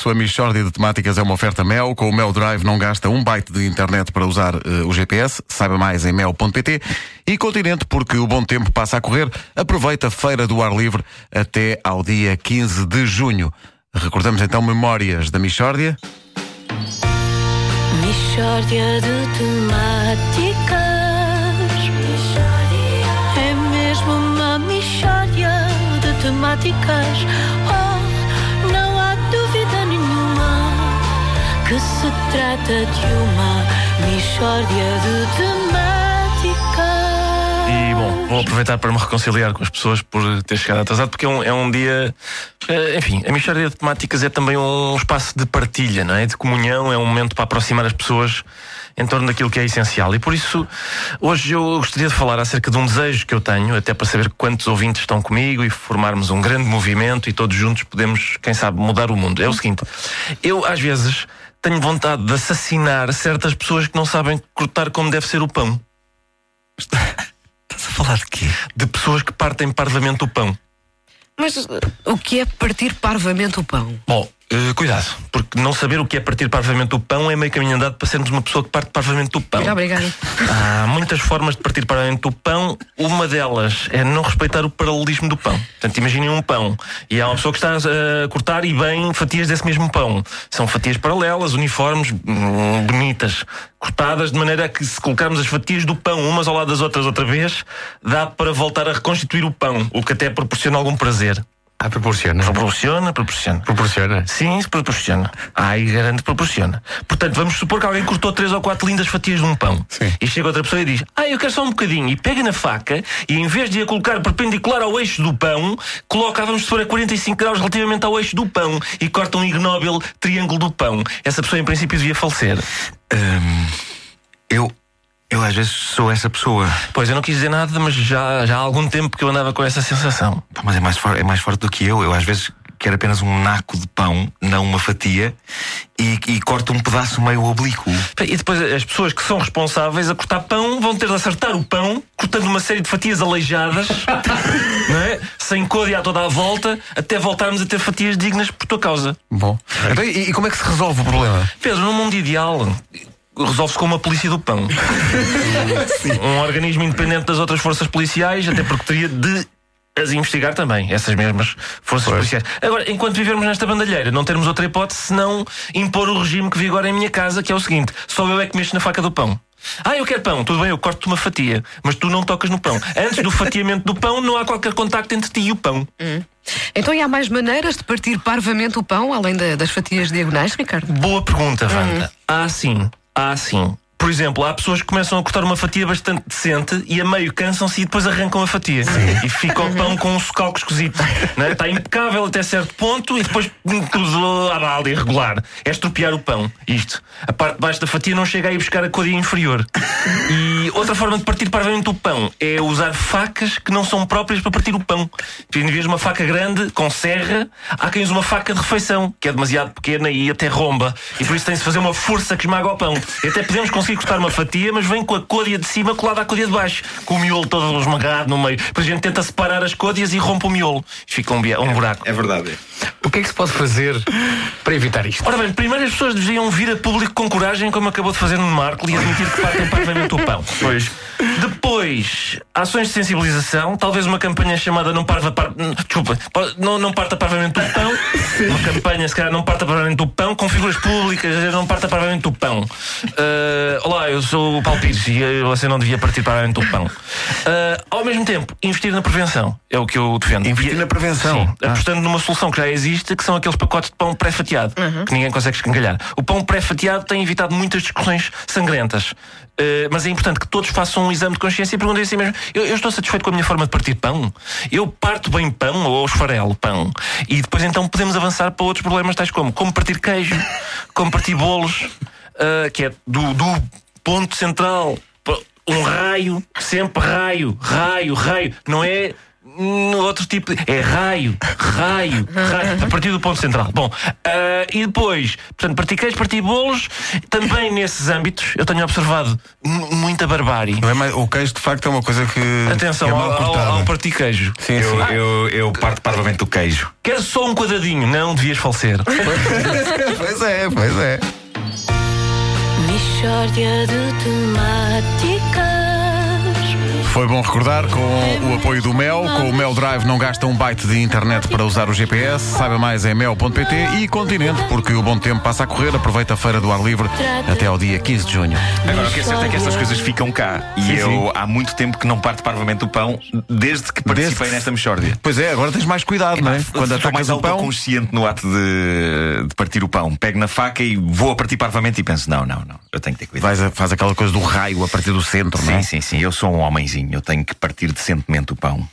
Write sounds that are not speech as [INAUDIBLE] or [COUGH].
complexo. A Michórdia de Temáticas é uma oferta Mel. Com o Mel Drive não gasta um byte de internet para usar uh, o GPS. Saiba mais em mel.pt. E Continente, porque o bom tempo passa a correr. Aproveita a Feira do Ar Livre até ao dia 15 de junho. Recordamos então memórias da Michórdia. Michórdia de temáticas. É mesmo uma michórdia de temáticas. Que se trata de uma michórdia de temáticas. Bom, vou aproveitar para me reconciliar com as pessoas por ter chegado atrasado, porque é um, é um dia. eh, Enfim, a Michórdia de Temáticas é também um espaço de partilha, não é? De comunhão, é um momento para aproximar as pessoas em torno daquilo que é essencial. E por isso, hoje eu gostaria de falar acerca de um desejo que eu tenho, até para saber quantos ouvintes estão comigo e formarmos um grande movimento e todos juntos podemos, quem sabe, mudar o mundo. É o seguinte, eu às vezes tenho vontade de assassinar certas pessoas que não sabem cortar como deve ser o pão. Falar de quê? De pessoas que partem parvamente o pão. Mas uh, o que é partir parvamente o pão? Bom, eh, cuidado, porque não saber o que é partir parvamente o pão é meio caminho andado para sermos uma pessoa que parte parvamente o pão. Muito obrigada. Há muitas formas de partir parvamente o pão. Uma delas é não respeitar o paralelismo do pão. Portanto, imaginem um pão e há uma pessoa que está a cortar e bem fatias desse mesmo pão. São fatias paralelas, uniformes, hum, bonitas, cortadas de maneira que se colocarmos as fatias do pão umas ao lado das outras outra vez, dá para voltar a reconstituir o pão, o que até proporciona algum prazer. Ah, proporciona. Proporciona, proporciona. Proporciona. Sim, se proporciona. Ai, garanto que proporciona. Portanto, vamos supor que alguém cortou três ou quatro lindas fatias de um pão. Sim. E chega outra pessoa e diz: Ah, eu quero só um bocadinho. E pega na faca e em vez de a colocar perpendicular ao eixo do pão, coloca, vamos supor, a 45 graus relativamente ao eixo do pão e corta um ignóbil triângulo do pão. Essa pessoa, em princípio, devia falecer. Hum, eu. Eu às vezes sou essa pessoa. Pois, eu não quis dizer nada, mas já, já há algum tempo que eu andava com essa sensação. Pá, Mas é mais, é mais forte do que eu. Eu às vezes quero apenas um naco de pão, não uma fatia, e, e corto um pedaço meio oblíquo. E depois as pessoas que são responsáveis a cortar pão vão ter de acertar o pão, cortando uma série de fatias aleijadas, [LAUGHS] não é? sem côdea a toda a volta, até voltarmos a ter fatias dignas por tua causa. Bom. Então, e, e como é que se resolve o problema? Pedro, num mundo ideal, resolve-se com uma polícia do pão. [LAUGHS] um organismo independente das outras forças policiais, até porque teria de as investigar também, essas mesmas forças policiais. Agora, enquanto vivermos nesta bandalheira, não termos outra hipótese senão impor o regime que vigora em minha casa, que é o seguinte: só eu é que mexo na faca do pão. Ah, eu quero pão, tudo bem, eu corto-te uma fatia, mas tu não tocas no pão. Antes do fatiamento do pão, não há qualquer contacto entre ti e o pão. Então e há mais maneiras de partir parvamente o pão, além da- das fatias diagonais, Ricardo? Boa pergunta, Wanda. Há sim, há sim. Por exemplo, há pessoas que começam a cortar uma fatia bastante decente e a meio cansam-se e depois arrancam a fatia. E fica o pão com um socalco esquisito. não é? Está impecável até certo ponto e depois hum, tudo à balda, irregular. É estropiar o pão. Isto. A parte de baixo da fatia não chega a ir buscar a côdea inferior. E outra forma de partir parvamente o pão é usar facas que não são próprias para partir o pão. Em vez de uma faca grande, com serra, há quem use uma faca de refeição, que é demasiado pequena e até romba. E por isso tem-se de fazer uma força que esmaga o pão. E até podemos conseguir cortar uma fatia, mas vem com a côdea de cima colada à côdea de baixo, com o miolo todo esmagado no meio. Depois a gente tenta separar as côdeas e rompe o miolo. Fica um, um buraco. É verdade. O que é que se pode fazer para evitar isto? Ora bem, primeiro as pessoas deviam vir a público com coragem, como acabou de fazer no Marco, e admitir que partem parvamente o pão. Pois. Depois, ações de sensibilização, talvez uma campanha chamada Não Parva par... Desculpa, pa- não, não parta parvamente o pão. Uma campanha, se calhar, Não Parta Parvamente o Pão, com figuras públicas, Não Parta Parvamente o Pão. Ah, olá, eu sou o Paulo Pires e eh, você não devia partir parvamente o pão. Ah, ao mesmo tempo, investir na prevenção é o que eu defendo. Investir E- na prevenção? Sim, apostando numa solução que já existe, que são aqueles pacotes de pão pré-fatiado, que ninguém consegue escangalhar. O pão pré-fatiado tem evitado muitas discussões sangrentas. Uh, mas é importante que todos façam um exame de consciência e perguntem a si mesmo: eu, eu estou satisfeito com a minha forma de partir pão? Eu parto bem pão ou esfarelo pão? E depois então podemos avançar para outros problemas, tais como como partir queijo, [LAUGHS] como partir bolos, uh, que é do, do ponto central. Um raio, sempre raio, raio, raio. Não é outro tipo de. É raio, raio, [LAUGHS] raio, a partir do ponto central. Bom, ah, e depois, portanto, parti queijo, parti bolos. Também nesses âmbitos eu tenho observado mu- muita barbárie. Não é mais- o queijo, de facto, é uma coisa que. Atenção é ao, mal ao, ao parti queijo. Sim, Eu, sim. eu, eu parto parvamente do queijo. Quero só um quadradinho, não devias falecer. [LAUGHS] pois é, pois é. Mixórdia de temáticas. Foi bom recordar com o apoio do Mel. Com o Mel Drive não gasta um byte de internet para usar o GPS. Saiba mais em mel.pt e Continente, porque o bom tempo passa a correr. Aproveita a feira do ar livre até ao dia 15 de junho. Agora, o que é certo é que estas coisas ficam cá. E Sim, eu sim. há muito tempo que não parto parvamente do pão, desde que participei Desde- nesta mexórdia. Pois é, agora tens mais cuidado, não é? Quando Estou mais atacas o pão. autoconsciente no ato de, de partir o pão. Pego na faca e vou a partir parvamente e penso: não, não, não, eu tenho que ter cuidado. Vais a- faz aquela coisa do raio a partir do centro, não é? Sim, sim, sim. Eu sou um homenzinho. Eu tenho que partir decentemente o pão.